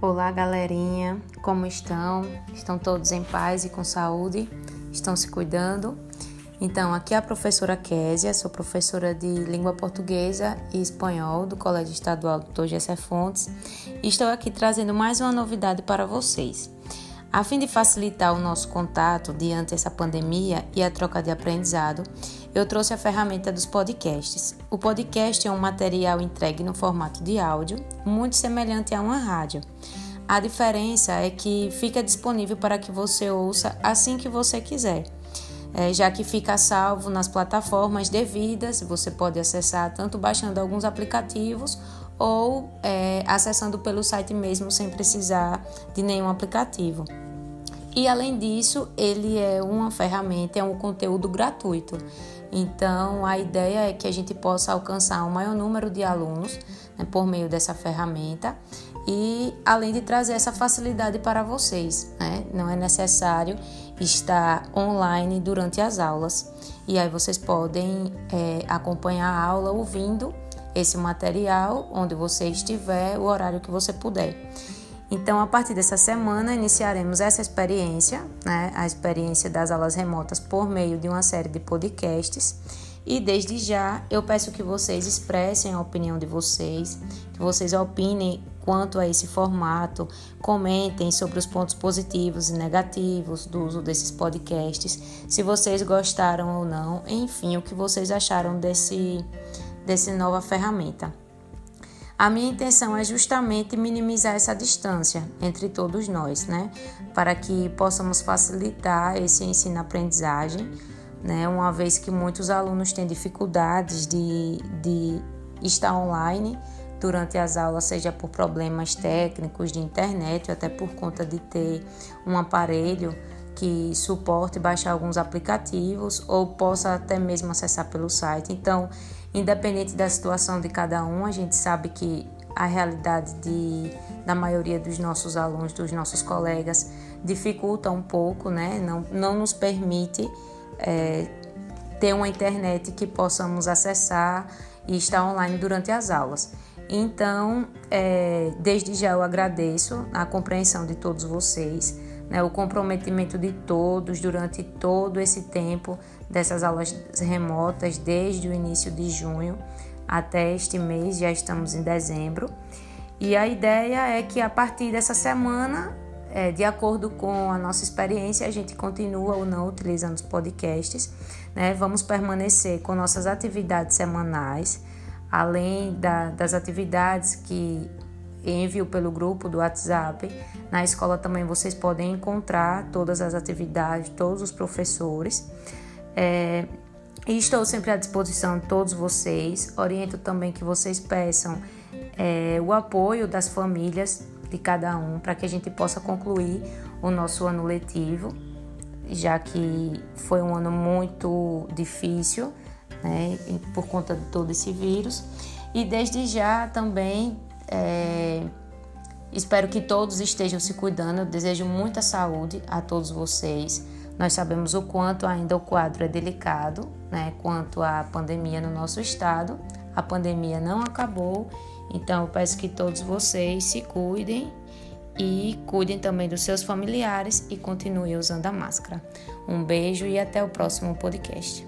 Olá, galerinha, como estão? Estão todos em paz e com saúde? Estão se cuidando? Então, aqui é a professora Késia, sou professora de língua portuguesa e espanhol do Colégio Estadual Dr. Gessé Fontes e estou aqui trazendo mais uma novidade para vocês. A fim de facilitar o nosso contato diante dessa pandemia e a troca de aprendizado, eu trouxe a ferramenta dos podcasts. O podcast é um material entregue no formato de áudio, muito semelhante a uma rádio. A diferença é que fica disponível para que você ouça assim que você quiser. É, já que fica salvo nas plataformas devidas, você pode acessar tanto baixando alguns aplicativos ou é, acessando pelo site mesmo sem precisar de nenhum aplicativo. E além disso, ele é uma ferramenta, é um conteúdo gratuito. Então, a ideia é que a gente possa alcançar um maior número de alunos né, por meio dessa ferramenta e além de trazer essa facilidade para vocês. Né? Não é necessário estar online durante as aulas e aí vocês podem é, acompanhar a aula ouvindo esse material onde você estiver, o horário que você puder. Então, a partir dessa semana, iniciaremos essa experiência, né, a experiência das aulas remotas por meio de uma série de podcasts. E desde já eu peço que vocês expressem a opinião de vocês, que vocês opinem quanto a esse formato, comentem sobre os pontos positivos e negativos do uso desses podcasts, se vocês gostaram ou não, enfim, o que vocês acharam desse, dessa nova ferramenta. A minha intenção é justamente minimizar essa distância entre todos nós, né? Para que possamos facilitar esse ensino-aprendizagem, né? Uma vez que muitos alunos têm dificuldades de, de estar online durante as aulas, seja por problemas técnicos de internet ou até por conta de ter um aparelho que suporte baixar alguns aplicativos ou possa até mesmo acessar pelo site. Então, Independente da situação de cada um, a gente sabe que a realidade de, da maioria dos nossos alunos, dos nossos colegas, dificulta um pouco, né? não, não nos permite é, ter uma internet que possamos acessar e estar online durante as aulas. Então, é, desde já eu agradeço a compreensão de todos vocês né, o comprometimento de todos durante todo esse tempo dessas aulas remotas, desde o início de junho até este mês, já estamos em dezembro. E a ideia é que a partir dessa semana, é, de acordo com a nossa experiência, a gente continua ou não utilizando os podcasts. Né? Vamos permanecer com nossas atividades semanais, além da, das atividades que envio pelo grupo do WhatsApp. Na escola também vocês podem encontrar todas as atividades, todos os professores. É, e estou sempre à disposição de todos vocês. Oriento também que vocês peçam é, o apoio das famílias de cada um para que a gente possa concluir o nosso ano letivo, já que foi um ano muito difícil, né, por conta de todo esse vírus. E desde já também é, espero que todos estejam se cuidando. Eu desejo muita saúde a todos vocês. Nós sabemos o quanto ainda o quadro é delicado, né? Quanto à pandemia no nosso estado. A pandemia não acabou, então eu peço que todos vocês se cuidem e cuidem também dos seus familiares e continuem usando a máscara. Um beijo e até o próximo podcast.